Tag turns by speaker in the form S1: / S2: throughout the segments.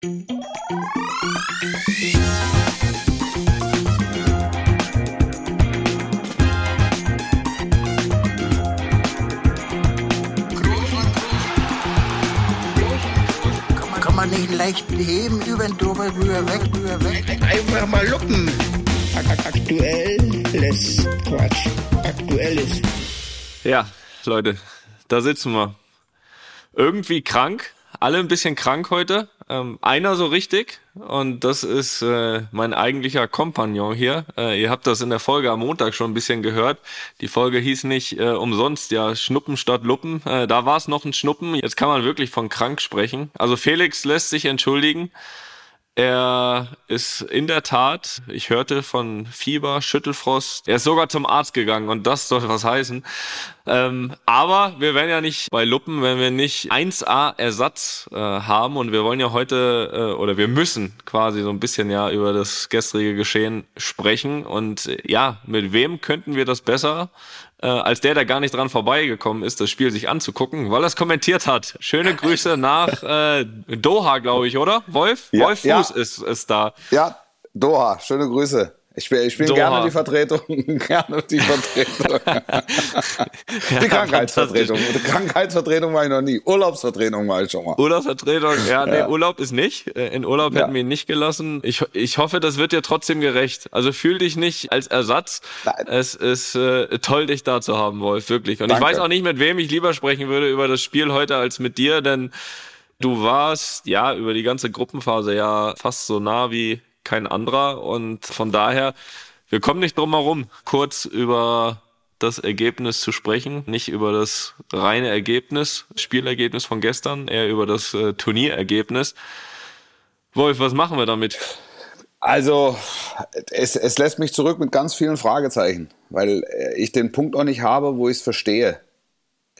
S1: Kann man nicht leicht heben, über den drüber, rüber, weg, rüber, weg.
S2: Einfach mal luppen. Aktuelles Quatsch. Aktuelles.
S3: Ja, Leute, da sitzen wir. Irgendwie krank, alle ein bisschen krank heute. Ähm, einer so richtig und das ist äh, mein eigentlicher Kompagnon hier. Äh, ihr habt das in der Folge am Montag schon ein bisschen gehört. Die Folge hieß nicht äh, umsonst ja Schnuppen statt Luppen. Äh, da war es noch ein Schnuppen. Jetzt kann man wirklich von krank sprechen. Also Felix lässt sich entschuldigen. Er ist in der Tat, ich hörte von Fieber, Schüttelfrost, er ist sogar zum Arzt gegangen und das soll was heißen. Ähm, aber wir werden ja nicht bei Luppen, wenn wir nicht 1A Ersatz äh, haben und wir wollen ja heute äh, oder wir müssen quasi so ein bisschen ja über das gestrige Geschehen sprechen und äh, ja, mit wem könnten wir das besser äh, als der, der gar nicht dran vorbeigekommen ist, das Spiel sich anzugucken, weil er es kommentiert hat. Schöne Grüße nach äh, Doha, glaube ich, oder? Wolf?
S4: Ja,
S3: Wolf
S4: ja.
S3: Fuß ist, ist da.
S4: Ja, Doha, schöne Grüße. Ich bin, ich bin gerne die Vertretung. gerne die Vertretung. die Krankheitsvertretung. Die Krankheitsvertretung war ich noch nie. Urlaubsvertretung war ich schon mal.
S3: Urlaubsvertretung, ja, nee,
S4: Ja.
S3: Urlaub ist nicht. Äh, In Urlaub
S4: Ja.
S3: hätten wir ihn nicht gelassen. Ich, ich hoffe, das wird dir trotzdem gerecht. Also fühl dich nicht als Ersatz.
S4: Nein.
S3: Es ist äh, toll, dich da zu haben, Wolf, wirklich. Und
S4: Danke.
S3: ich weiß auch nicht, mit wem ich lieber sprechen würde über das Spiel heute als mit dir, denn du warst ja über die ganze Gruppenphase ja fast so nah wie kein anderer. Und von daher, wir kommen nicht drum herum, kurz über das Ergebnis zu sprechen, nicht über das reine Ergebnis, Spielergebnis von gestern, eher über das äh, Turnierergebnis. Wolf, was machen wir damit?
S4: Also, es, es lässt mich zurück mit ganz vielen Fragezeichen, weil äh, ich den Punkt auch nicht habe, wo ich es verstehe.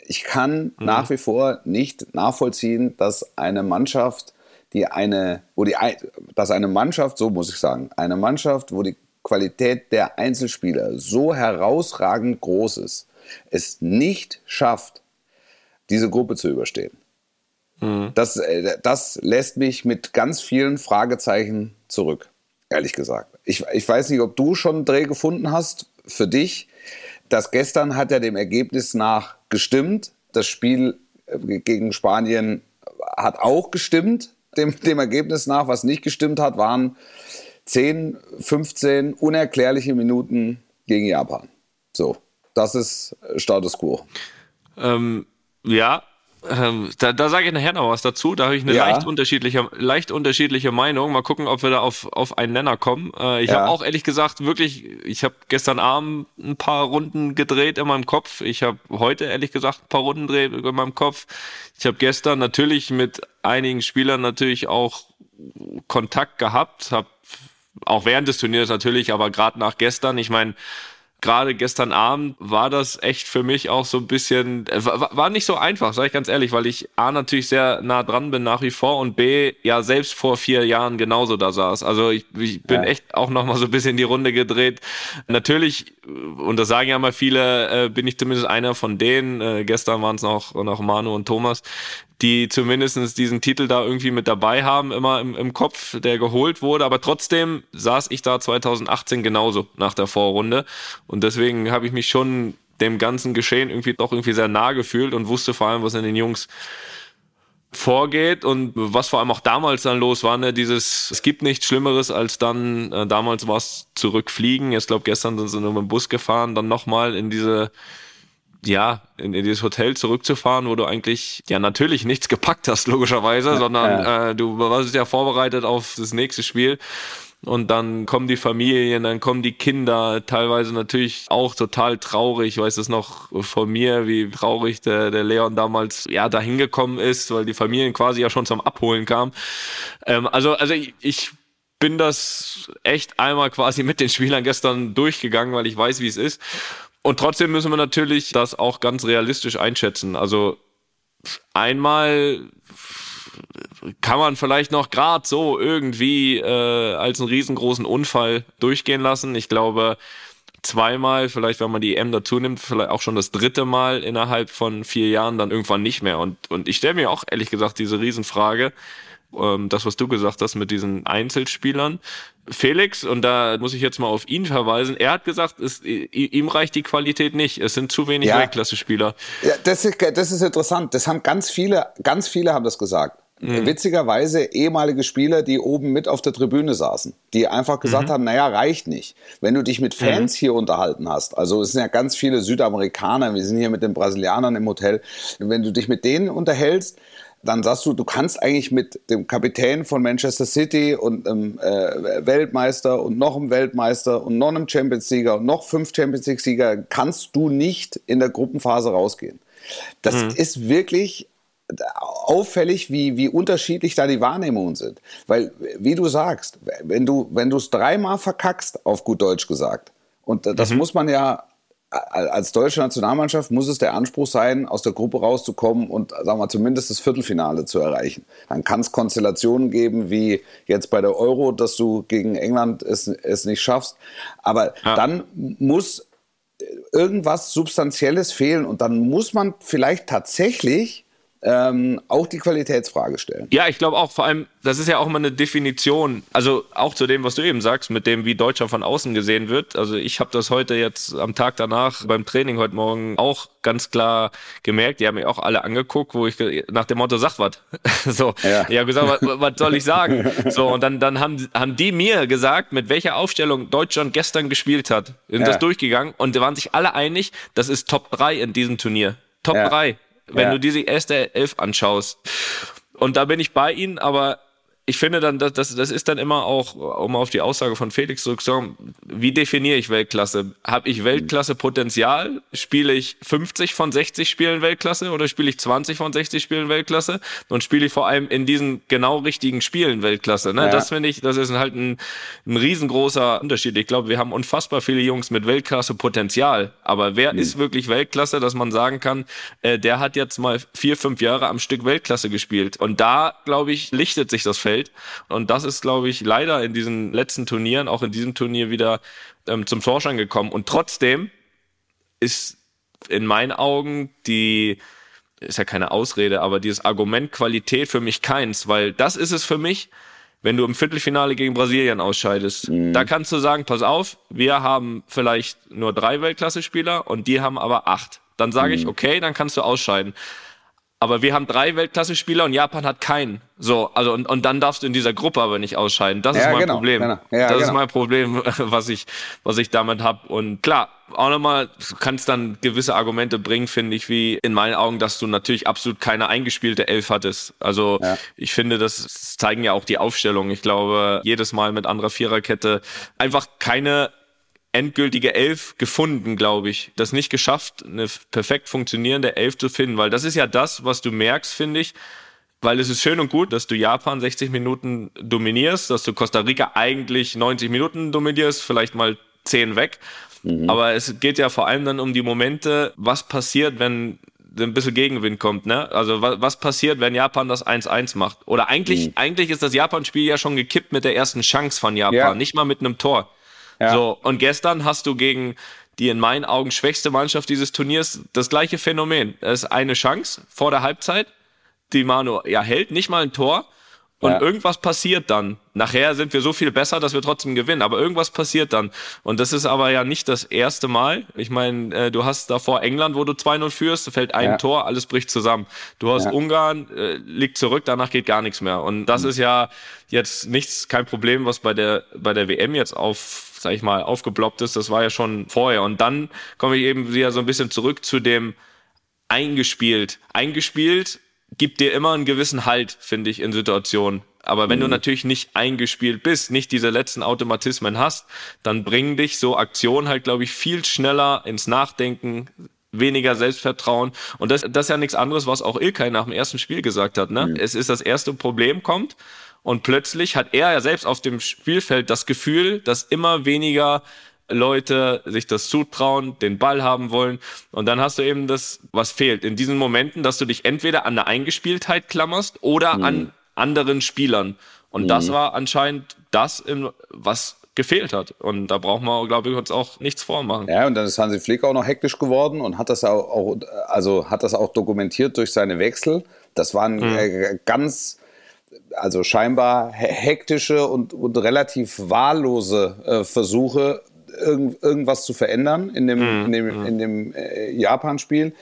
S4: Ich kann nach wie vor nicht nachvollziehen, dass eine Mannschaft, die eine, wo die, dass eine Mannschaft, so muss ich sagen, eine Mannschaft, wo die Qualität der Einzelspieler so herausragend groß ist, es nicht schafft, diese Gruppe zu überstehen. Das, äh, das lässt mich mit ganz vielen Fragezeichen zurück, ehrlich gesagt. Ich, ich weiß nicht, ob du schon einen Dreh gefunden hast für dich. Das gestern hat ja dem Ergebnis nach gestimmt. Das Spiel äh, gegen Spanien hat auch gestimmt, dem, dem Ergebnis nach. Was nicht gestimmt hat, waren 10, 15 unerklärliche Minuten gegen Japan. So, das ist Status quo.
S3: Ähm, ja, ähm, da, da sage ich nachher noch was dazu. Da habe ich eine
S4: Ja.
S3: leicht unterschiedliche, leicht unterschiedliche Meinung. Mal gucken, ob wir da auf, auf einen Nenner kommen. Äh, ich
S4: Ja.
S3: habe auch ehrlich gesagt wirklich, ich habe gestern Abend ein paar Runden gedreht in meinem Kopf. Ich habe heute ehrlich gesagt ein paar Runden gedreht in meinem Kopf. Ich habe gestern natürlich mit einigen Spielern natürlich auch Kontakt gehabt, habe auch während des Turniers natürlich, aber gerade nach gestern, ich meine, gerade gestern Abend war das echt für mich auch so ein bisschen, äh, war, war nicht so einfach, sage ich ganz ehrlich, weil ich A natürlich sehr nah dran bin nach wie vor und B ja selbst vor vier Jahren genauso da saß. Also ich, ich bin
S4: Ja.
S3: echt auch noch mal so ein bisschen die Runde gedreht. Natürlich, und das sagen ja mal viele, äh, bin ich zumindest einer von denen, äh, gestern waren es noch, noch Manu und Thomas, die zumindestens diesen Titel da irgendwie mit dabei haben, immer im, im Kopf, der geholt wurde. Aber trotzdem saß ich da 2018 genauso nach der Vorrunde. Und deswegen habe ich mich schon dem ganzen Geschehen irgendwie doch irgendwie sehr nah gefühlt und wusste vor allem, was in den Jungs vorgeht und was vor allem auch damals dann los war, ne, dieses, es gibt nichts Schlimmeres als dann, äh, damals war es zurückfliegen, ich glaube gestern sind sie nur mit dem Bus gefahren, dann nochmal in diese, ja, in, in dieses Hotel zurückzufahren, wo du eigentlich ja natürlich nichts gepackt hast, logischerweise, sondern äh, du warst ja vorbereitet auf das nächste Spiel. Und dann kommen die Familien, dann kommen die Kinder, teilweise natürlich auch total traurig. Ich weiß es noch von mir, wie traurig der, der Leon damals ja dahin gekommen ist, weil die Familien quasi ja schon zum Abholen kamen. Ähm, also, also ich, ich bin das echt einmal quasi mit den Spielern gestern durchgegangen, weil ich weiß, wie es ist. Und trotzdem müssen wir natürlich das auch ganz realistisch einschätzen. Also einmal kann man vielleicht noch gerade so irgendwie äh, als einen riesengroßen Unfall durchgehen lassen. Ich glaube, zweimal, vielleicht wenn man die EM dazu nimmt, vielleicht auch schon das dritte Mal innerhalb von vier Jahren dann irgendwann nicht mehr. Und, und ich stelle mir auch ehrlich gesagt diese Riesenfrage, ähm, das, was du gesagt hast mit diesen Einzelspielern. Felix, und da muss ich jetzt mal auf ihn verweisen, er hat gesagt, es, ihm reicht die Qualität nicht. Es sind zu wenig ja. Weltklasse-Spieler.
S4: Ja, das ist, das ist interessant. Das haben ganz viele, ganz viele haben das gesagt. Mhm. Witzigerweise ehemalige Spieler, die oben mit auf der Tribüne saßen, die einfach gesagt mhm. haben, naja, reicht nicht. Wenn du dich mit Fans mhm. hier unterhalten hast, also es sind ja ganz viele Südamerikaner, wir sind hier mit den Brasilianern im Hotel, wenn du dich mit denen unterhältst, dann sagst du, du kannst eigentlich mit dem Kapitän von Manchester City und einem äh, Weltmeister und noch einem Weltmeister und noch einem Champions Sieger und noch fünf Champions League Sieger, kannst du nicht in der Gruppenphase rausgehen. Das mhm. ist wirklich auffällig, wie, wie unterschiedlich da die Wahrnehmungen sind. Weil, wie du sagst, wenn du wenn du es dreimal verkackst, auf gut Deutsch gesagt, und das mhm. muss man ja als deutsche Nationalmannschaft muss es der Anspruch sein, aus der Gruppe rauszukommen und sagen wir zumindest das Viertelfinale zu erreichen. Dann kann es Konstellationen geben, wie jetzt bei der Euro, dass du gegen England es, es nicht schaffst. Aber ja. dann muss irgendwas Substanzielles fehlen und dann muss man vielleicht tatsächlich ähm, auch die Qualitätsfrage stellen.
S3: Ja, ich glaube auch, vor allem, das ist ja auch mal eine Definition, also auch zu dem, was du eben sagst, mit dem, wie Deutscher von außen gesehen wird. Also ich habe das heute jetzt am Tag danach beim Training heute Morgen auch ganz klar gemerkt. Die haben mich auch alle angeguckt, wo ich nach dem Motto, sag was. so, ja. ich habe gesagt, was, soll ich sagen? So, und dann, dann haben, haben die mir gesagt, mit welcher Aufstellung Deutschland gestern gespielt hat. Sind ja. das durchgegangen und die waren sich alle einig, das ist Top 3 in diesem Turnier. Top ja. 3 wenn ja. du diese erste Elf anschaust. Und da bin ich bei ihnen, aber ich finde dann, das, das, das ist dann immer auch, um auf die Aussage von Felix zurückzukommen, wie definiere ich Weltklasse? Habe ich Weltklasse-Potenzial? Spiele ich 50 von 60 Spielen Weltklasse oder spiele ich 20 von 60 Spielen Weltklasse? Und spiele ich vor allem in diesen genau richtigen Spielen Weltklasse? Ne? Ja. Das finde ich, das ist halt ein, ein riesengroßer Unterschied. Ich glaube, wir haben unfassbar viele Jungs mit Weltklasse-Potenzial. Aber wer mhm. ist wirklich Weltklasse, dass man sagen kann, äh, der hat jetzt mal vier, fünf Jahre am Stück Weltklasse gespielt? Und da, glaube ich, lichtet sich das Feld Feld. Und das ist, glaube ich, leider in diesen letzten Turnieren, auch in diesem Turnier wieder ähm, zum Vorschein gekommen. Und trotzdem ist in meinen Augen die, ist ja keine Ausrede, aber dieses Argument Qualität für mich keins, weil das ist es für mich, wenn du im Viertelfinale gegen Brasilien ausscheidest. Mhm. Da kannst du sagen, pass auf, wir haben vielleicht nur drei Weltklasse-Spieler und die haben aber acht. Dann sage mhm. ich, okay, dann kannst du ausscheiden. Aber wir haben drei Weltklasse-Spieler und Japan hat keinen. So, also und, und dann darfst du in dieser Gruppe aber nicht ausscheiden. Das ja, ist mein genau, Problem. Genau. Ja, das genau. ist mein Problem, was ich, was ich damit habe. Und klar, auch nochmal, du kannst dann gewisse Argumente bringen, finde ich, wie in meinen Augen, dass du natürlich absolut keine eingespielte Elf hattest. Also ja. ich finde, das zeigen ja auch die Aufstellungen. Ich glaube, jedes Mal mit anderer Viererkette einfach keine endgültige Elf gefunden, glaube ich. Das nicht geschafft, eine perfekt funktionierende Elf zu finden, weil das ist ja das, was du merkst, finde ich. Weil es ist schön und gut, dass du Japan 60 Minuten dominierst, dass du Costa Rica eigentlich 90 Minuten dominierst, vielleicht mal 10 weg. Mhm. Aber es geht ja vor allem dann um die Momente, was passiert, wenn ein bisschen Gegenwind kommt, ne? Also was, was passiert, wenn Japan das 1-1 macht? Oder eigentlich, mhm. eigentlich ist das Japan-Spiel ja schon gekippt mit der ersten Chance von Japan, ja. nicht mal mit einem Tor. Ja. So, und gestern hast du gegen die in meinen Augen schwächste Mannschaft dieses Turniers das gleiche Phänomen. Es ist eine Chance vor der Halbzeit, die Manu ja hält, nicht mal ein Tor. Und ja. irgendwas passiert dann. Nachher sind wir so viel besser, dass wir trotzdem gewinnen. Aber irgendwas passiert dann. Und das ist aber ja nicht das erste Mal. Ich meine, äh, du hast davor England, wo du 2-0 führst, fällt ein ja. Tor, alles bricht zusammen. Du hast ja. Ungarn, äh, liegt zurück, danach geht gar nichts mehr. Und das mhm. ist ja jetzt nichts, kein Problem, was bei der, bei der WM jetzt auf sag ich mal, aufgeploppt ist, das war ja schon vorher. Und dann komme ich eben wieder so ein bisschen zurück zu dem eingespielt. Eingespielt gibt dir immer einen gewissen Halt, finde ich, in Situationen. Aber wenn mhm. du natürlich nicht eingespielt bist, nicht diese letzten Automatismen hast, dann bringen dich so Aktionen halt, glaube ich, viel schneller ins Nachdenken, weniger Selbstvertrauen. Und das, das ist ja nichts anderes, was auch Ilkay nach dem ersten Spiel gesagt hat. Ne? Mhm. Es ist das erste Problem kommt und plötzlich hat er ja selbst auf dem Spielfeld das Gefühl, dass immer weniger Leute sich das zutrauen, den Ball haben wollen. Und dann hast du eben das, was fehlt. In diesen Momenten, dass du dich entweder an der Eingespieltheit klammerst oder mhm. an anderen Spielern. Und mhm. das war anscheinend das, was gefehlt hat. Und da brauchen wir, glaube ich, uns auch nichts vormachen.
S4: Ja, und dann ist Hansi Flick auch noch hektisch geworden und hat das auch, also hat das auch dokumentiert durch seine Wechsel. Das waren mhm. ganz also scheinbar hektische und, und relativ wahllose äh, Versuche, irgend, irgendwas zu verändern in dem, mm, in dem, mm. in dem äh, Japan-Spiel.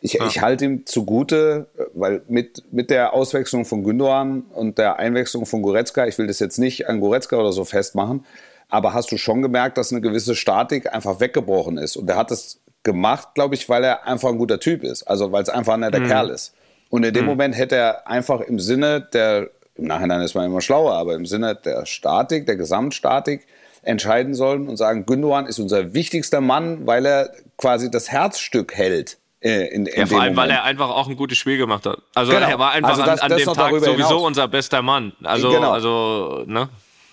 S4: Ich, ja. ich halte ihm zugute, weil mit, mit der Auswechslung von Gündogan und der Einwechslung von Goretzka, ich will das jetzt nicht an Goretzka oder so festmachen, aber hast du schon gemerkt, dass eine gewisse Statik einfach weggebrochen ist. Und er hat das gemacht, glaube ich, weil er einfach ein guter Typ ist. Also weil es einfach ein netter mm. Kerl ist. Und in dem mm. Moment hätte er einfach im Sinne der, im Nachhinein ist man immer schlauer, aber im Sinne der Statik, der Gesamtstatik, entscheiden sollen und sagen, Gündogan ist unser wichtigster Mann, weil er quasi das Herzstück hält.
S3: Äh, in, in ja, vor allem, Moment. weil er einfach auch ein gutes Spiel gemacht hat. Also genau. er war einfach also das, an, an dem Tag sowieso hinaus. unser bester Mann. Also, genau. also ne?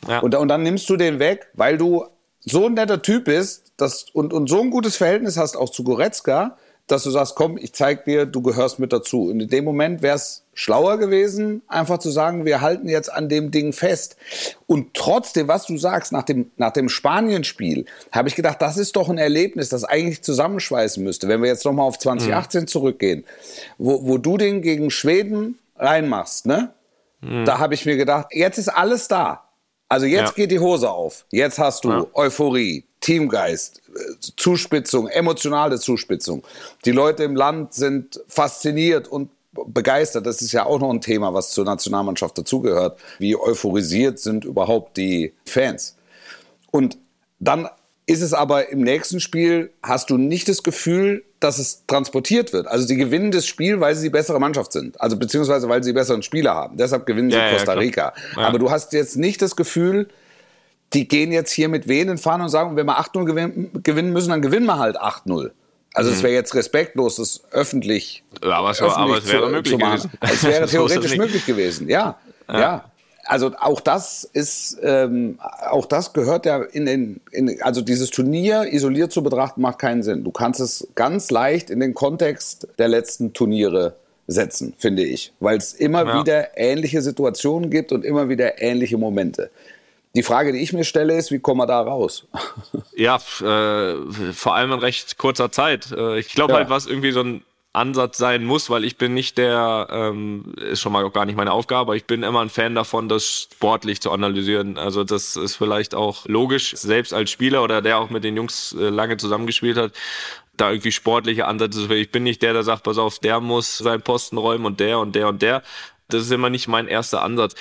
S4: Ja. Und, und dann nimmst du den weg, weil du so ein netter Typ bist dass, und, und so ein gutes Verhältnis hast auch zu Goretzka, dass du sagst, komm, ich zeig dir, du gehörst mit dazu. Und in dem Moment wäre es schlauer gewesen, einfach zu sagen, wir halten jetzt an dem Ding fest. Und trotzdem, was du sagst, nach dem, nach dem Spanien-Spiel, habe ich gedacht, das ist doch ein Erlebnis, das eigentlich zusammenschweißen müsste. Wenn wir jetzt nochmal auf 2018 mhm. zurückgehen, wo, wo du den gegen Schweden reinmachst, ne? Mhm. Da habe ich mir gedacht, jetzt ist alles da. Also jetzt ja. geht die Hose auf. Jetzt hast du ja. Euphorie, Teamgeist, Zuspitzung, emotionale Zuspitzung. Die Leute im Land sind fasziniert und begeistert. Das ist ja auch noch ein Thema, was zur Nationalmannschaft dazugehört. Wie euphorisiert sind überhaupt die Fans? Und dann ist es aber im nächsten Spiel, hast du nicht das Gefühl, dass es transportiert wird. Also sie gewinnen das Spiel, weil sie die bessere Mannschaft sind. Also beziehungsweise weil sie besseren Spieler haben. Deshalb gewinnen sie ja, Costa Rica. Ja, aber du hast jetzt nicht das Gefühl, die gehen jetzt hier mit Wen in Fahren und sagen, wenn wir 8-0 gewinnen, müssen, dann gewinnen wir halt 8-0. Also es mhm. wäre jetzt respektlos, das öffentlich,
S3: ja, aber, es, öffentlich aber es wäre zu, möglich zu
S4: gewesen. Es wäre theoretisch möglich gewesen, ja. ja. ja. Also auch das ist, ähm, auch das gehört ja in den, in, also dieses Turnier isoliert zu betrachten macht keinen Sinn. Du kannst es ganz leicht in den Kontext der letzten Turniere setzen, finde ich, weil es immer ja. wieder ähnliche Situationen gibt und immer wieder ähnliche Momente. Die Frage, die ich mir stelle, ist, wie kommen wir da raus?
S3: ja, äh, vor allem in recht kurzer Zeit. Äh, ich glaube ja. halt, was irgendwie so ein Ansatz sein muss, weil ich bin nicht der, ähm, ist schon mal gar nicht meine Aufgabe, aber ich bin immer ein Fan davon, das sportlich zu analysieren. Also das ist vielleicht auch logisch, selbst als Spieler oder der auch mit den Jungs äh, lange zusammengespielt hat, da irgendwie sportliche Ansätze. Ich bin nicht der, der sagt, pass auf, der muss seinen Posten räumen und der und der und der. Das ist immer nicht mein erster Ansatz.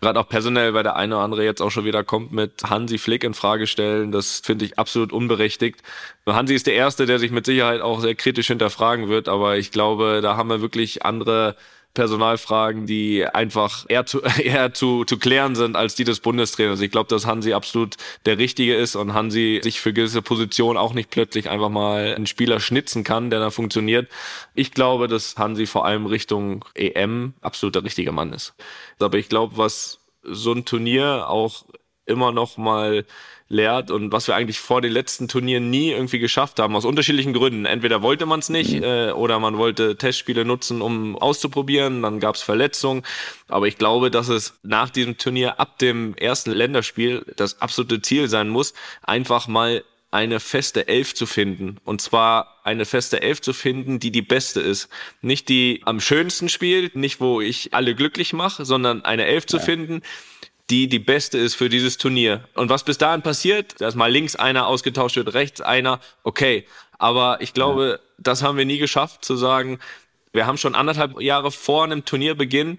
S3: Gerade auch personell, weil der eine oder andere jetzt auch schon wieder kommt mit Hansi Flick in Frage stellen. Das finde ich absolut unberechtigt. Hansi ist der Erste, der sich mit Sicherheit auch sehr kritisch hinterfragen wird, aber ich glaube, da haben wir wirklich andere Personalfragen, die einfach eher zu, eher zu, zu klären sind als die des Bundestrainers. Ich glaube, dass Hansi absolut der Richtige ist und Hansi sich für gewisse Positionen auch nicht plötzlich einfach mal einen Spieler schnitzen kann, der da funktioniert. Ich glaube, dass Hansi vor allem Richtung EM absolut der richtige Mann ist. Aber ich glaube, was so ein Turnier auch immer noch mal lehrt und was wir eigentlich vor den letzten Turnieren nie irgendwie geschafft haben, aus unterschiedlichen Gründen. Entweder wollte man es nicht mhm. äh, oder man wollte Testspiele nutzen, um auszuprobieren, dann gab es Verletzungen. Aber ich glaube, dass es nach diesem Turnier ab dem ersten Länderspiel das absolute Ziel sein muss, einfach mal eine feste Elf zu finden. Und zwar eine feste Elf zu finden, die die beste ist. Nicht die am schönsten spielt, nicht wo ich alle glücklich mache, sondern eine Elf ja. zu finden, die die beste ist für dieses Turnier. Und was bis dahin passiert, dass mal links einer ausgetauscht wird, rechts einer, okay. Aber ich glaube, ja. das haben wir nie geschafft, zu sagen, wir haben schon anderthalb Jahre vor einem Turnierbeginn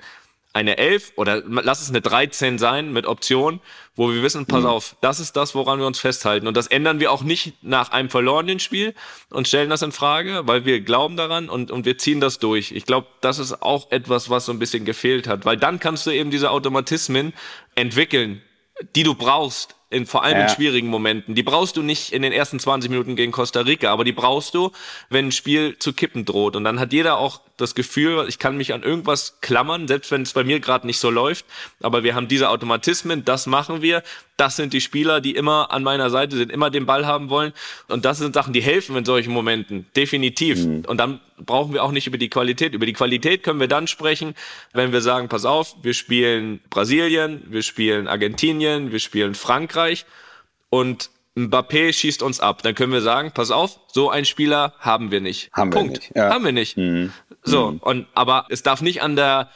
S3: eine 11 oder lass es eine 13 sein mit Option, wo wir wissen, pass mhm. auf, das ist das, woran wir uns festhalten. Und das ändern wir auch nicht nach einem verlorenen Spiel und stellen das in Frage, weil wir glauben daran und, und wir ziehen das durch. Ich glaube, das ist auch etwas, was so ein bisschen gefehlt hat, weil dann kannst du eben diese Automatismen entwickeln, die du brauchst, in, vor allem ja. in schwierigen Momenten. Die brauchst du nicht in den ersten 20 Minuten gegen Costa Rica, aber die brauchst du, wenn ein Spiel zu kippen droht. Und dann hat jeder auch das Gefühl, ich kann mich an irgendwas klammern, selbst wenn es bei mir gerade nicht so läuft. Aber wir haben diese Automatismen, das machen wir. Das sind die Spieler, die immer an meiner Seite sind, immer den Ball haben wollen. Und das sind Sachen, die helfen in solchen Momenten. Definitiv. Mhm. Und dann brauchen wir auch nicht über die Qualität. Über die Qualität können wir dann sprechen, wenn wir sagen, pass auf, wir spielen Brasilien, wir spielen Argentinien, wir spielen Frankreich und Mbappé schießt uns ab. Dann können wir sagen, pass auf, so einen Spieler haben wir nicht.
S4: Haben
S3: Punkt.
S4: wir nicht. Ja.
S3: Haben wir nicht. Mhm. So, mhm. und aber es darf nicht an der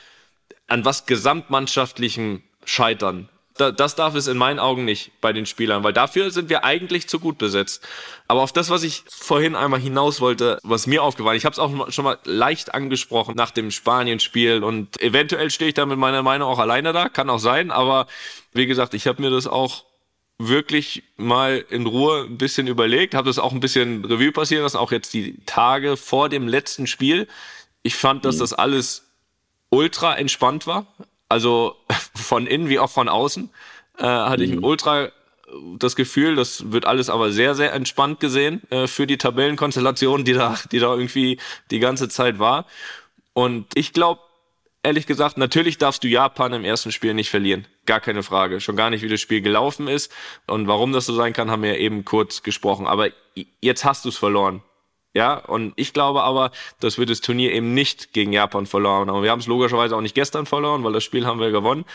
S3: an was gesamtmannschaftlichem scheitern. Da, das darf es in meinen Augen nicht bei den Spielern, weil dafür sind wir eigentlich zu gut besetzt. Aber auf das, was ich vorhin einmal hinaus wollte, was mir aufgefallen, ich habe es auch schon mal leicht angesprochen nach dem Spanien-Spiel und eventuell stehe ich da mit meiner Meinung auch alleine da, kann auch sein, aber wie gesagt, ich habe mir das auch wirklich mal in Ruhe ein bisschen überlegt, habe das auch ein bisschen Revue passieren lassen, auch jetzt die Tage vor dem letzten Spiel. Ich fand, dass mhm. das alles ultra entspannt war. Also von innen wie auch von außen äh, hatte mhm. ich ein ultra das Gefühl, das wird alles aber sehr, sehr entspannt gesehen äh, für die Tabellenkonstellation, die da, die da irgendwie die ganze Zeit war. Und ich glaube, ehrlich gesagt, natürlich darfst du Japan im ersten Spiel nicht verlieren. Gar keine Frage. Schon gar nicht, wie das Spiel gelaufen ist. Und warum das so sein kann, haben wir ja eben kurz gesprochen. Aber jetzt hast du es verloren. Ja, und ich glaube aber, dass wir das Turnier eben nicht gegen Japan verloren haben. Wir haben es logischerweise auch nicht gestern verloren, weil das Spiel haben wir gewonnen.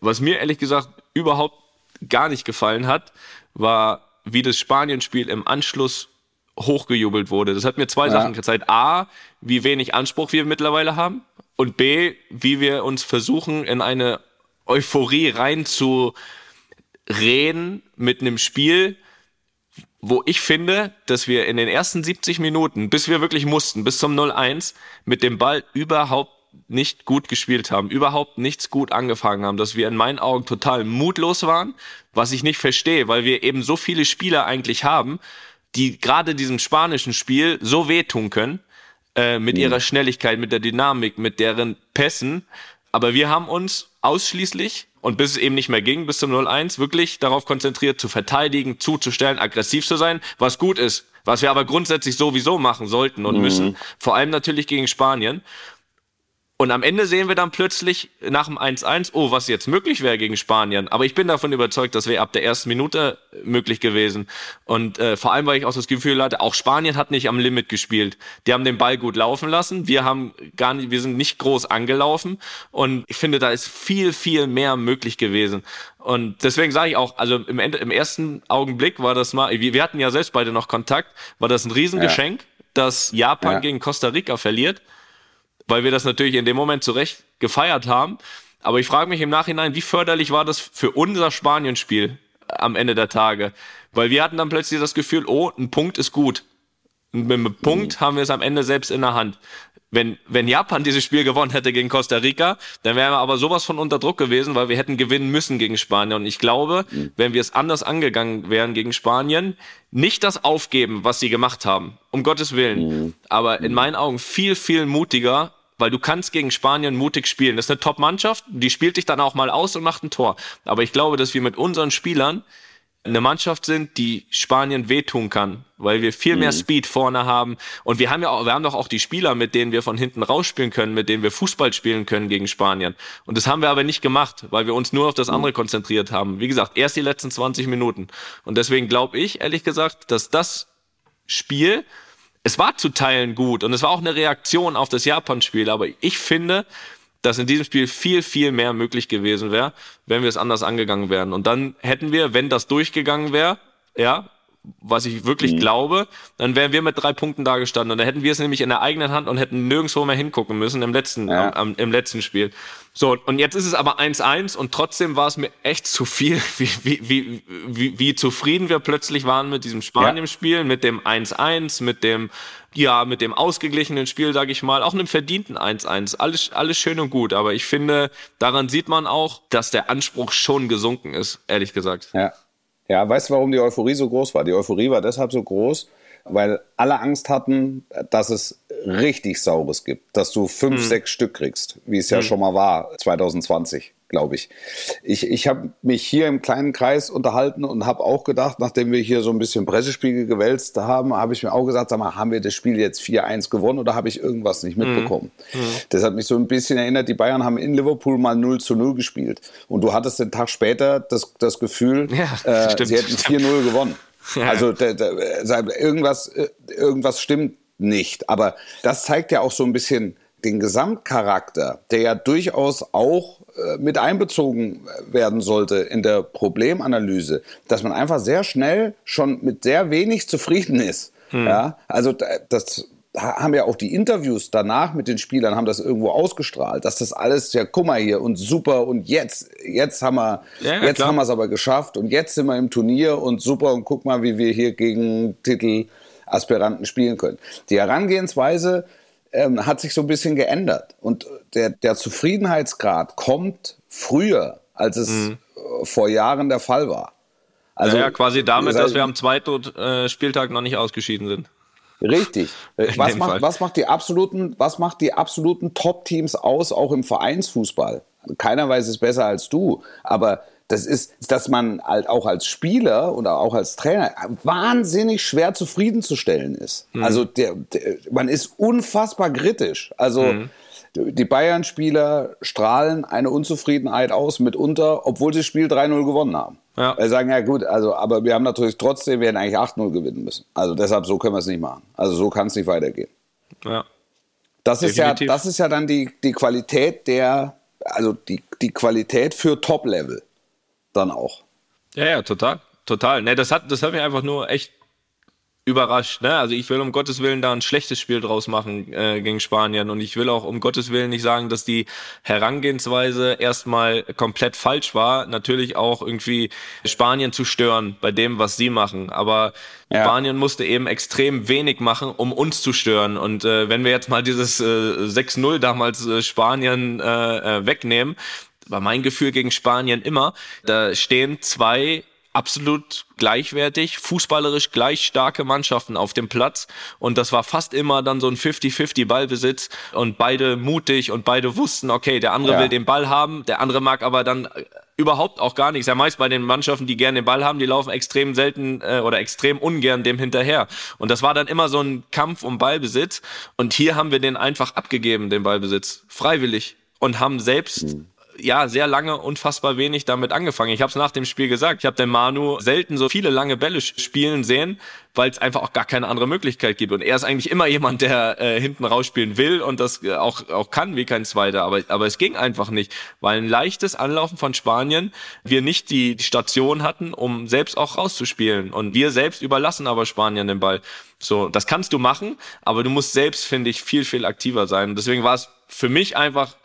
S3: Was mir ehrlich gesagt überhaupt gar nicht gefallen hat, war, wie das Spanien-Spiel im Anschluss hochgejubelt wurde. Das hat mir zwei ja. Sachen gezeigt. A, wie wenig Anspruch wir mittlerweile haben und B, wie wir uns versuchen, in eine Euphorie rein zu reden mit einem Spiel, wo ich finde, dass wir in den ersten 70 Minuten, bis wir wirklich mussten, bis zum 0-1, mit dem Ball überhaupt nicht gut gespielt haben, überhaupt nichts gut angefangen haben, dass wir in meinen Augen total mutlos waren, was ich nicht verstehe, weil wir eben so viele Spieler eigentlich haben, die gerade diesem spanischen Spiel so wehtun können, äh, mit mhm. ihrer Schnelligkeit, mit der Dynamik, mit deren Pässen. Aber wir haben uns ausschließlich und bis es eben nicht mehr ging, bis zum 0-1, wirklich darauf konzentriert, zu verteidigen, zuzustellen, aggressiv zu sein, was gut ist, was wir aber grundsätzlich sowieso machen sollten und mhm. müssen, vor allem natürlich gegen Spanien. Und am Ende sehen wir dann plötzlich nach dem 1-1, oh, was jetzt möglich wäre gegen Spanien. Aber ich bin davon überzeugt, das wäre ab der ersten Minute möglich gewesen. Und äh, vor allem, weil ich auch das Gefühl hatte, auch Spanien hat nicht am Limit gespielt. Die haben den Ball gut laufen lassen. Wir haben gar nicht, wir sind nicht groß angelaufen. Und ich finde, da ist viel, viel mehr möglich gewesen. Und deswegen sage ich auch, also im, Ende, im ersten Augenblick war das mal, wir hatten ja selbst beide noch Kontakt, war das ein Riesengeschenk, ja. dass Japan ja. gegen Costa Rica verliert weil wir das natürlich in dem Moment zurecht gefeiert haben. Aber ich frage mich im Nachhinein, wie förderlich war das für unser Spanien-Spiel am Ende der Tage? Weil wir hatten dann plötzlich das Gefühl, oh, ein Punkt ist gut. Und mit einem Punkt haben wir es am Ende selbst in der Hand. Wenn, wenn Japan dieses Spiel gewonnen hätte gegen Costa Rica, dann wären wir aber sowas von unter Druck gewesen, weil wir hätten gewinnen müssen gegen Spanien. Und ich glaube, mhm. wenn wir es anders angegangen wären gegen Spanien, nicht das aufgeben, was sie gemacht haben, um Gottes Willen, mhm. aber in meinen Augen viel, viel mutiger weil du kannst gegen Spanien mutig spielen. Das ist eine Top-Mannschaft, die spielt dich dann auch mal aus und macht ein Tor. Aber ich glaube, dass wir mit unseren Spielern eine Mannschaft sind, die Spanien wehtun kann, weil wir viel mehr mhm. Speed vorne haben und wir haben ja auch, wir haben doch auch die Spieler, mit denen wir von hinten rausspielen können, mit denen wir Fußball spielen können gegen Spanien. Und das haben wir aber nicht gemacht, weil wir uns nur auf das mhm. andere konzentriert haben. Wie gesagt, erst die letzten 20 Minuten. Und deswegen glaube ich, ehrlich gesagt, dass das Spiel es war zu Teilen gut und es war auch eine Reaktion auf das Japan-Spiel, aber ich finde, dass in diesem Spiel viel, viel mehr möglich gewesen wäre, wenn wir es anders angegangen wären. Und dann hätten wir, wenn das durchgegangen wäre, ja, was ich wirklich mhm. glaube, dann wären wir mit drei Punkten da gestanden. Und dann hätten wir es nämlich in der eigenen Hand und hätten nirgendwo mehr hingucken müssen im letzten, ja. am, am, im letzten Spiel. So, und jetzt ist es aber 1-1 und trotzdem war es mir echt zu viel, wie, wie, wie, wie, wie zufrieden wir plötzlich waren mit diesem Spanien-Spiel, ja. mit dem 1-1, mit dem, ja, mit dem ausgeglichenen Spiel, sage ich mal, auch einem verdienten 1-1. Alles, alles schön und gut, aber ich finde, daran sieht man auch, dass der Anspruch schon gesunken ist, ehrlich gesagt.
S4: Ja. Ja, weißt du, warum die Euphorie so groß war? Die Euphorie war deshalb so groß, weil alle Angst hatten, dass es richtig Saures gibt, dass du fünf, mhm. sechs Stück kriegst, wie es ja mhm. schon mal war 2020 glaube ich. Ich, ich habe mich hier im kleinen Kreis unterhalten und habe auch gedacht, nachdem wir hier so ein bisschen Pressespiegel gewälzt haben, habe ich mir auch gesagt, sag mal, haben wir das Spiel jetzt 4-1 gewonnen oder habe ich irgendwas nicht mhm. mitbekommen? Mhm. Das hat mich so ein bisschen erinnert, die Bayern haben in Liverpool mal 0 zu 0 gespielt und du hattest den Tag später das, das Gefühl, ja, äh, sie hätten 4-0 gewonnen. Ja. Also da, da, irgendwas, äh, irgendwas stimmt nicht. Aber das zeigt ja auch so ein bisschen den Gesamtcharakter, der ja durchaus auch äh, mit einbezogen werden sollte in der Problemanalyse, dass man einfach sehr schnell schon mit sehr wenig zufrieden ist. Hm. Ja, also das haben ja auch die Interviews danach mit den Spielern haben das irgendwo ausgestrahlt, dass das alles ja guck mal hier und super und jetzt jetzt haben wir
S3: Ja, ja,
S4: jetzt
S3: klar.
S4: haben wir es aber geschafft und jetzt sind wir im Turnier und super und guck mal, wie wir hier gegen Titelaspiranten spielen können. Die Herangehensweise ähm, hat sich so ein bisschen geändert und der der Zufriedenheitsgrad kommt früher, als es
S3: Mhm.
S4: äh, vor Jahren der Fall war. Also
S3: ja, quasi damit, dass wir am zweiten äh, Spieltag noch nicht ausgeschieden sind.
S4: Richtig. Was macht, was macht die absoluten, was macht die absoluten Top-Teams aus, auch im Vereinsfußball? Keiner weiß es besser als du, aber das ist, dass man halt auch als Spieler oder auch als Trainer wahnsinnig schwer zufriedenzustellen ist.
S3: Mhm.
S4: Also der, der, man ist unfassbar kritisch. Also
S3: Mhm.
S4: die Bayern-Spieler strahlen eine Unzufriedenheit aus mitunter, obwohl sie das Spiel 3-0 gewonnen haben.
S3: Ja.
S4: Weil sie sagen, ja gut, also, aber wir haben natürlich trotzdem, wir hätten eigentlich 8-0 gewinnen müssen. Also deshalb, so können wir es nicht machen. Also so kann es nicht weitergehen.
S3: Ja.
S4: Das ist ja, das ist ja dann die, die Qualität der, also die, die Qualität für Top-Level dann auch.
S3: Ja, ja, total. Total. Ne, das hat, das hat mich einfach nur echt überrascht. Ne? Also ich will um Gottes Willen da ein schlechtes Spiel draus machen äh, gegen Spanien und ich will auch um Gottes Willen nicht sagen, dass die Herangehensweise erstmal komplett falsch war. Natürlich auch irgendwie Spanien zu stören bei dem, was sie machen. Aber
S4: Ja.
S3: Spanien musste eben extrem wenig machen, um uns zu stören. Und äh, wenn wir jetzt mal dieses äh, 6-0 damals äh, Spanien äh, äh, wegnehmen, war mein Gefühl gegen Spanien immer, da stehen zwei absolut gleichwertig, fußballerisch gleich starke Mannschaften auf dem Platz und das war fast immer dann so ein 50-50 Ballbesitz und beide mutig und beide wussten, okay, der andere
S4: Ja.
S3: will den Ball haben, der andere mag aber dann äh, überhaupt auch gar nichts. Ja, meist bei den Mannschaften, die gerne den Ball haben, die laufen extrem selten äh, oder extrem ungern dem hinterher. Und das war dann immer so ein Kampf um Ballbesitz. Und hier haben wir den einfach abgegeben, den Ballbesitz, freiwillig und haben selbst ja, sehr lange unfassbar wenig damit angefangen. Ich habe es nach dem Spiel gesagt. Ich habe den Manu selten so viele lange Bälle spielen sehen, weil es einfach auch gar keine andere Möglichkeit gibt. Und er ist eigentlich immer jemand, der äh, hinten rausspielen will und das äh, auch, auch kann wie kein Zweiter. Aber, aber es ging einfach nicht, weil ein leichtes Anlaufen von Spanien wir nicht die, die Station hatten, um selbst auch rauszuspielen. Und wir selbst überlassen aber Spanien den Ball. So, das kannst du machen, aber du musst selbst, finde ich, viel, viel aktiver sein. Deswegen war es für mich einfach,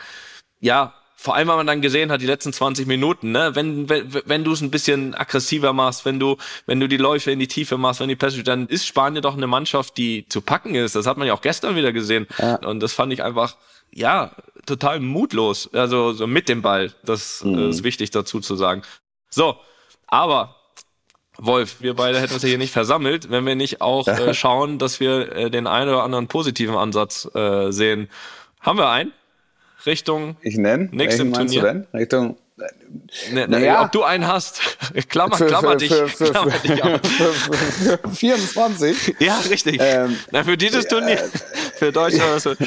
S3: ja, vor allem, weil man dann gesehen hat, die letzten 20 Minuten, ne, wenn, wenn, wenn du es ein bisschen aggressiver machst, wenn du, wenn du die Läufe in die Tiefe machst, wenn die Pässe, dann ist Spanien doch eine Mannschaft, die zu packen ist. Das hat man ja auch gestern wieder gesehen. Und das fand ich einfach, ja, total mutlos. Also, so mit dem Ball. Das äh, ist wichtig dazu zu sagen. So. Aber, Wolf, wir beide hätten uns ja hier nicht versammelt, wenn wir nicht auch äh, schauen, dass wir äh, den einen oder anderen positiven Ansatz äh, sehen. Haben wir einen? Richtung
S4: Ich nenne.
S3: Nächstes
S4: meinst du
S3: Turnier?
S4: denn? Richtung.
S3: Ne, ne,
S4: Naja.
S3: Ob du einen hast. Klammer,
S4: Für,
S3: klammer
S4: für,
S3: dich.
S4: für, für,
S3: klammer dich auf.
S4: für, für, für 24.
S3: Ja, richtig.
S4: Ähm,
S3: Na, für dieses Turnier. Für Deutschland.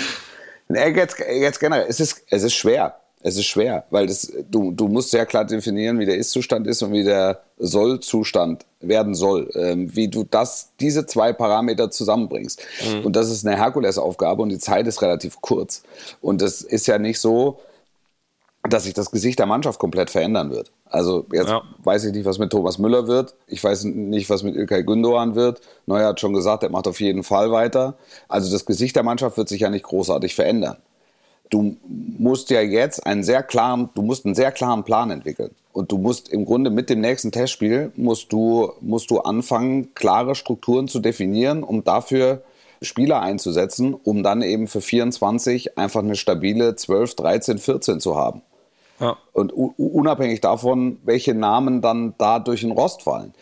S4: Nee, Jetzt, jetzt generell, es ist, es ist schwer. Es ist schwer, weil das, du, du musst sehr klar definieren, wie der Ist-Zustand ist und wie der Soll-Zustand werden soll. Ähm, wie du das, diese zwei Parameter zusammenbringst. Und das ist eine Herkulesaufgabe und die Zeit ist relativ kurz. Und es ist ja nicht so, dass sich das Gesicht der Mannschaft komplett verändern wird. Also jetzt
S3: Ja.
S4: weiß ich nicht, was mit Thomas Müller wird. Ich weiß nicht, was mit Ilkay Gündoğan wird. Neuer hat schon gesagt, er macht auf jeden Fall weiter. Also das Gesicht der Mannschaft wird sich ja nicht großartig verändern. Du musst ja jetzt einen sehr klaren, du musst einen sehr klaren Plan entwickeln. Und du musst im Grunde mit dem nächsten Testspiel musst du, musst du anfangen, klare Strukturen zu definieren, um dafür Spieler einzusetzen, um dann eben für 24 einfach eine stabile 12, 13, 14 zu haben.
S3: Ja.
S4: Und unabhängig davon, welche Namen dann da durch den Rost fallen.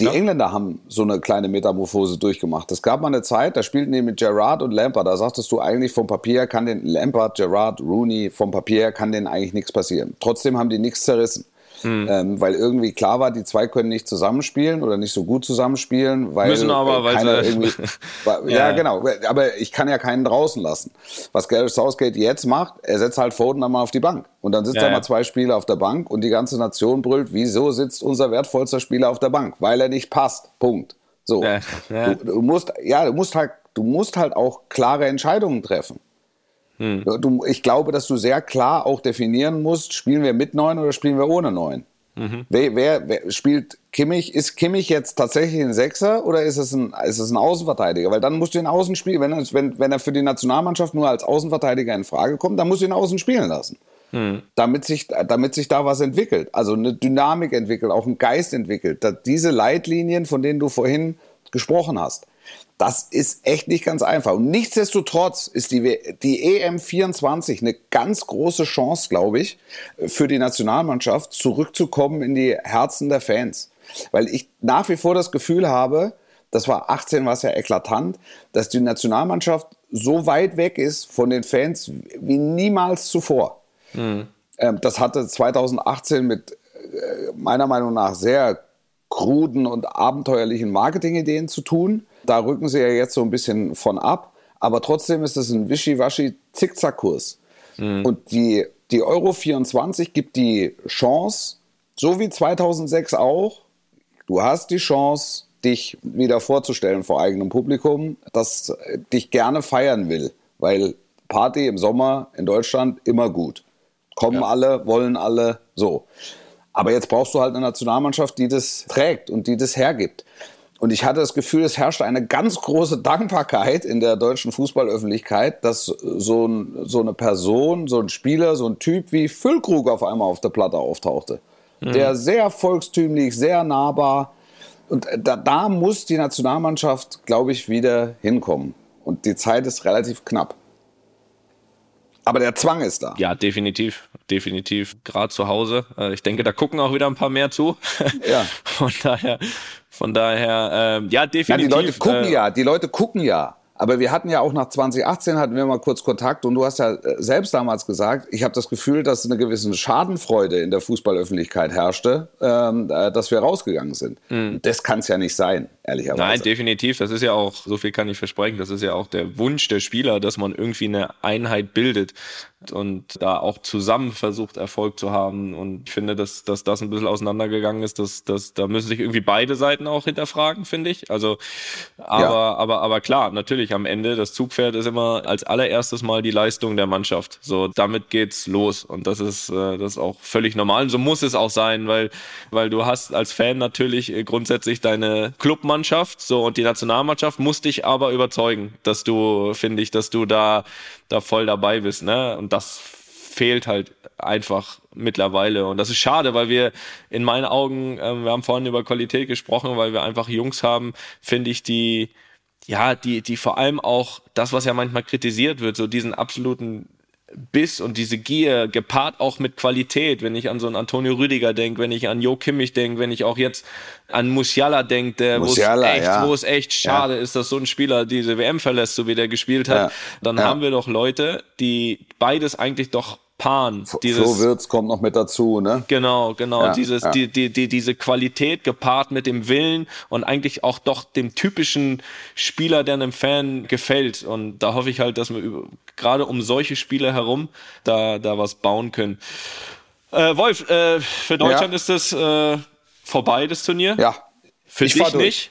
S4: Die Engländer haben so eine kleine Metamorphose durchgemacht. Es gab mal eine Zeit, da spielten die mit Gerrard und Lampard. Da sagtest du eigentlich vom Papier kann den Lampard, Gerrard, Rooney, vom Papier kann denen eigentlich nichts passieren. Trotzdem haben die nichts zerrissen. Ähm, weil irgendwie klar war, die zwei können nicht zusammenspielen oder nicht so gut zusammenspielen, weil
S3: Müssen aber, weil
S4: keiner irgendwie, ja,
S3: Ja.
S4: genau, aber ich kann ja keinen draußen lassen. Was Gareth Southgate jetzt macht, er setzt halt Foden dann mal auf die Bank und dann sitzt
S3: Ja,
S4: da
S3: ja.
S4: mal zwei Spieler auf der Bank und die ganze Nation brüllt, wieso sitzt unser wertvollster Spieler auf der Bank? Weil er nicht passt. Punkt. So. Du, du musst, ja, du musst halt, du musst halt auch klare Entscheidungen treffen.
S3: Hm.
S4: Du, ich glaube, dass du sehr klar auch definieren musst, spielen wir mit neun oder spielen wir ohne neun. Mhm. Wer, wer, wer, spielt Kimmich? Ist Kimmich jetzt tatsächlich ein Sechser oder ist es ein, ist es ein Außenverteidiger? Weil dann musst du ihn außen spielen. Wenn er, wenn, wenn er für die Nationalmannschaft nur als Außenverteidiger in Frage kommt, dann musst du ihn außen spielen lassen. Mhm. Damit, sich, damit sich da was entwickelt. Also eine Dynamik entwickelt, auch ein Geist entwickelt. diese Leitlinien, von denen du vorhin gesprochen hast, das ist echt nicht ganz einfach. Und nichtsdestotrotz ist die, die EM24 eine ganz große Chance, glaube ich, für die Nationalmannschaft zurückzukommen in die Herzen der Fans. Weil ich nach wie vor das Gefühl habe, das war 18, war es ja eklatant, dass die Nationalmannschaft so weit weg ist von den Fans wie niemals zuvor. Mhm. das hatte 2018 mit äh, meiner Meinung nach sehr kruden und abenteuerlichen Marketingideen zu tun. Da rücken sie ja jetzt so ein bisschen von ab. Aber trotzdem ist es ein wischiwaschi Zickzackkurs. Mhm. Und die, die Euro 24 gibt die Chance, so wie 2006 auch, du hast die Chance, dich wieder vorzustellen vor eigenem Publikum, das dich gerne feiern will. Weil Party im Sommer in Deutschland immer gut. Kommen ja. alle, wollen alle, so. Aber jetzt brauchst du halt eine Nationalmannschaft, die das trägt und die das hergibt. Und ich hatte das Gefühl, es herrscht eine ganz große Dankbarkeit in der deutschen Fußballöffentlichkeit, dass so, ein, so eine Person, so ein Spieler, so ein Typ wie Füllkrug auf einmal auf der Platte auftauchte. Mhm. Der sehr volkstümlich, sehr nahbar. Und da, da muss die Nationalmannschaft, glaube ich, wieder hinkommen. Und die Zeit ist relativ knapp. Aber der Zwang ist da.
S3: Ja, definitiv, definitiv. Gerade zu Hause. Äh, ich denke, da gucken auch wieder ein paar mehr zu. Ja. Von daher, von daher, ähm, ja, definitiv. Ja,
S4: die Leute gucken äh, ja, die Leute gucken ja. Aber wir hatten ja auch nach 2018 hatten wir mal kurz Kontakt und du hast ja äh, selbst damals gesagt, ich habe das Gefühl, dass eine gewisse Schadenfreude in der Fußballöffentlichkeit herrschte, ähm, äh, dass wir rausgegangen sind. Mhm. Das kann es ja nicht sein, ehrlicherweise.
S3: Nein, definitiv. Das ist ja auch, so viel kann ich versprechen, das ist ja auch der Wunsch der Spieler, dass man irgendwie eine Einheit bildet und da auch zusammen versucht, Erfolg zu haben. Und ich finde, dass, dass das ein bisschen auseinandergegangen ist, dass, dass da müssen sich irgendwie beide Seiten auch hinterfragen, finde ich. Also, aber, ja. aber, aber klar, natürlich am Ende, das Zugpferd ist immer als allererstes mal die Leistung der Mannschaft. So, damit geht's los. Und das ist, äh, das ist auch völlig normal. Und so muss es auch sein, weil, weil du hast als Fan natürlich äh, grundsätzlich deine Clubmannschaft, so, und die Nationalmannschaft muss dich aber überzeugen, dass du, finde ich, dass du da, da voll dabei bist, ne? Und das fehlt halt einfach mittlerweile. Und das ist schade, weil wir in meinen Augen, äh, wir haben vorhin über Qualität gesprochen, weil wir einfach Jungs haben, finde ich, die, ja, die, die vor allem auch das, was ja manchmal kritisiert wird, so diesen absoluten Biss und diese Gier gepaart auch mit Qualität, wenn ich an so einen Antonio Rüdiger denke, wenn ich an Jo Kimmich denke, wenn ich auch jetzt an Musiala denke, wo, es echt, ja. wo es echt schade ja. ist, dass so ein Spieler diese WM verlässt, so wie der gespielt hat, ja. dann haben wir doch Leute, die beides eigentlich doch Pan.
S4: Dieses, so wird's kommt noch mit dazu, ne?
S3: Genau, genau. Ja, dieses, ja. Die, die, die, diese Qualität gepaart mit dem Willen und eigentlich auch doch dem typischen Spieler, der einem Fan gefällt. Und da hoffe ich halt, dass wir gerade um solche Spieler herum da, da was bauen können. Äh, Wolf, äh, für Deutschland ja. ist das äh, vorbei, das Turnier.
S4: Ja.
S3: Für ich dich nicht.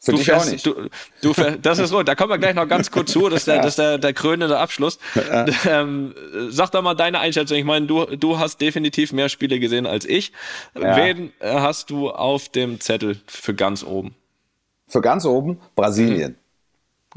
S4: Für du dich fährst, auch nicht.
S3: Du, du fährst, das ist gut. Da kommen wir gleich noch ganz kurz zu. Das ist der, ja. das ist der, der krönende Abschluss. Ja. Ähm, sag doch mal deine Einschätzung. Ich meine, du, du hast definitiv mehr Spiele gesehen als ich. Ja. Wen hast du auf dem Zettel für ganz oben?
S4: Für ganz oben? Brasilien. Mhm.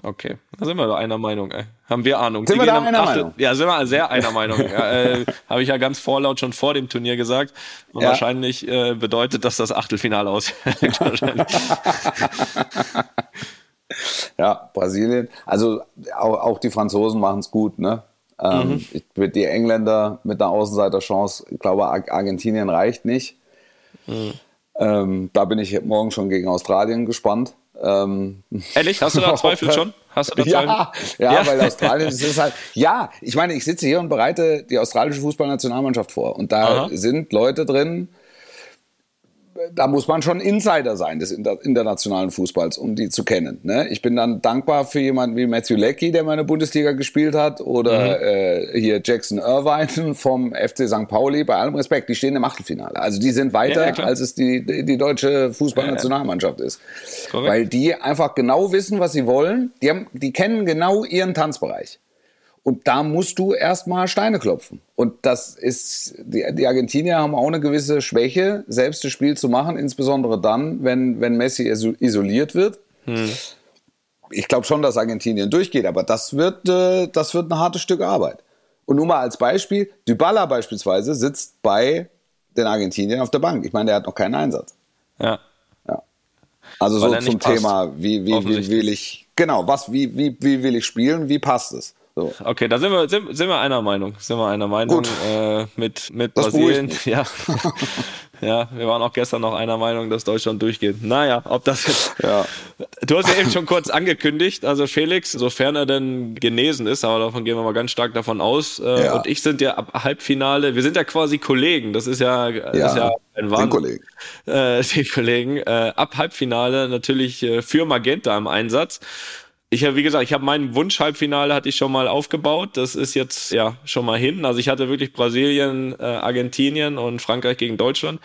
S3: Okay, da sind wir doch einer Meinung. Ey. Haben wir Ahnung.
S4: Sind Die wir da einer Achtel Meinung?
S3: Ja, sind wir sehr einer Meinung. ja, äh, Habe ich ja ganz vorlaut schon vor dem Turnier gesagt. Und ja. wahrscheinlich äh, bedeutet das das Achtelfinale aus.
S4: ja, Brasilien. Also auch, auch die Franzosen machen es gut. Ne? Ähm, mhm. Die Engländer mit einer Außenseiterchance, ich glaube, Argentinien reicht nicht. Mhm. Ähm, da bin ich morgen schon gegen Australien gespannt. Ähm,
S3: Ehrlich? Hast du da Zweifel schon? Hast du da
S4: ja, ja, ja, weil Australien ist halt, ja, ich meine, ich sitze hier und bereite die australische Fußballnationalmannschaft vor und da Aha. sind Leute drin, da muss man schon Insider sein des internationalen Fußballs, um die zu kennen. Ne? Ich bin dann dankbar für jemanden wie Matthew Leckie, der meine Bundesliga gespielt hat, oder mhm. äh, hier Jackson Irvine vom FC St. Pauli. Bei allem Respekt, die stehen im Achtelfinale. Also die sind weiter, ja, ja, als es die, die deutsche Fußballnationalmannschaft ja, ist. Korrekt. Weil die einfach genau wissen, was sie wollen. Die, haben, die kennen genau ihren Tanzbereich. Und da musst du erstmal Steine klopfen. Und das ist, die, die Argentinier haben auch eine gewisse Schwäche, selbst das Spiel zu machen, insbesondere dann, wenn, wenn Messi isoliert wird. Hm. Ich glaube schon, dass Argentinien durchgeht, aber das wird, äh, das wird ein hartes Stück Arbeit. Und nur mal als Beispiel, Dybala beispielsweise sitzt bei den Argentiniern auf der Bank. Ich meine, der hat noch keinen Einsatz.
S3: Ja.
S4: ja. Also Weil so zum Thema, wie, wie, wie will ich, genau, was, wie, wie, wie will ich spielen, wie passt es? So.
S3: Okay, da sind wir, sind, sind wir einer Meinung. Sind wir einer Meinung äh, mit, mit Brasilien. Ja. ja, wir waren auch gestern noch einer Meinung, dass Deutschland durchgeht. Naja, ob das jetzt. Ja. Du hast ja eben schon kurz angekündigt, also Felix, sofern er denn genesen ist, aber davon gehen wir mal ganz stark davon aus. Äh, ja. Und ich sind ja ab Halbfinale, wir sind ja quasi Kollegen. Das ist ja, ja, ist ja ein Wahnsinn. Kollegen. Äh, den Kollegen. Äh, ab Halbfinale natürlich äh, für Magenta im Einsatz ich habe, wie gesagt, ich habe meinen Wunsch-Halbfinale hatte ich schon mal aufgebaut. Das ist jetzt ja schon mal hin. Also ich hatte wirklich Brasilien, äh, Argentinien und Frankreich gegen Deutschland.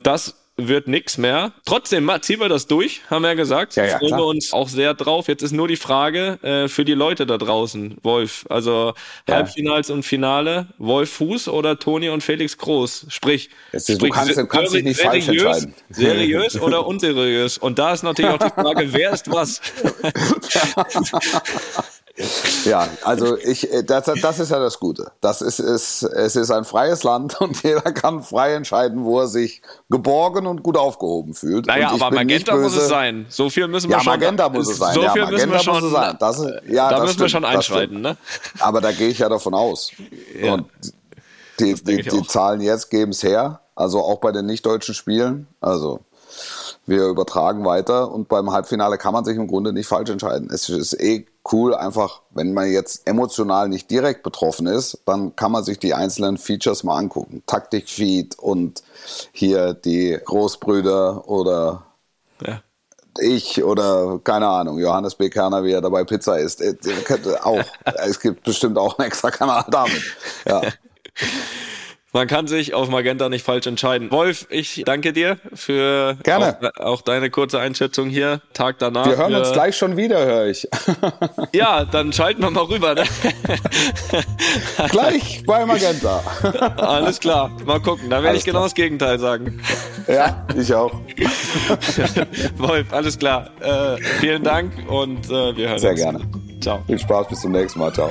S3: Das wird nix mehr. Trotzdem ziehen wir das durch, haben wir ja gesagt. Ja, ja, Freuen wir uns auch sehr drauf. Jetzt ist nur die Frage äh, für die Leute da draußen, Wolf. Also ja. Halbfinals und Finale, Wolf Fuß oder Toni und Felix Groß. Sprich,
S4: ist, sprich du kannst, du kannst dich nicht falsch entscheiden.
S3: Seriös oder unseriös? Und da ist natürlich auch die Frage, wer ist was?
S4: Ja, also ich, äh, das, das ist ja das Gute. Das ist, ist, es ist ein freies Land und jeder kann frei entscheiden, wo er sich geborgen und gut aufgehoben fühlt.
S3: Naja, aber Magenta muss es sein. So viel müssen wir
S4: ja,
S3: schon.
S4: Magenta muss es sein.
S3: So
S4: ja,
S3: viel
S4: Magenta
S3: müssen wir schon.
S4: Muss es sein. Das, ja,
S3: da
S4: das
S3: müssen
S4: stimmt,
S3: wir schon einschreiten, ne?
S4: Aber da gehe ich ja davon aus. Ja, und die, die, die Zahlen jetzt geben es her. Also auch bei den nicht-deutschen Spielen. Also wir übertragen weiter und beim Halbfinale kann man sich im Grunde nicht falsch entscheiden. Es ist eh cool, einfach, wenn man jetzt emotional nicht direkt betroffen ist, dann kann man sich die einzelnen Features mal angucken. Taktikfeed und hier die Großbrüder oder ja. ich oder keine Ahnung, Johannes B. Kerner, wie er dabei Pizza isst. Auch. es gibt bestimmt auch einen extra Kanal damit. Ja.
S3: Man kann sich auf Magenta nicht falsch entscheiden. Wolf, ich danke dir für
S4: Gerne.
S3: Auch, auch deine kurze Einschätzung hier. Tag danach.
S4: Wir hören uns gleich schon wieder, höre ich.
S3: ja, dann schalten wir mal rüber. Ne?
S4: gleich bei Magenta.
S3: Alles klar. Mal gucken. Da werde ich genau das Gegenteil sagen.
S4: Ja, ich auch.
S3: Wolf, alles klar. Äh, vielen Dank und äh, wir hören
S4: Sehr
S3: uns.
S4: Sehr gerne.
S3: Ciao.
S4: Viel Spaß, bis zum nächsten Mal. Ciao.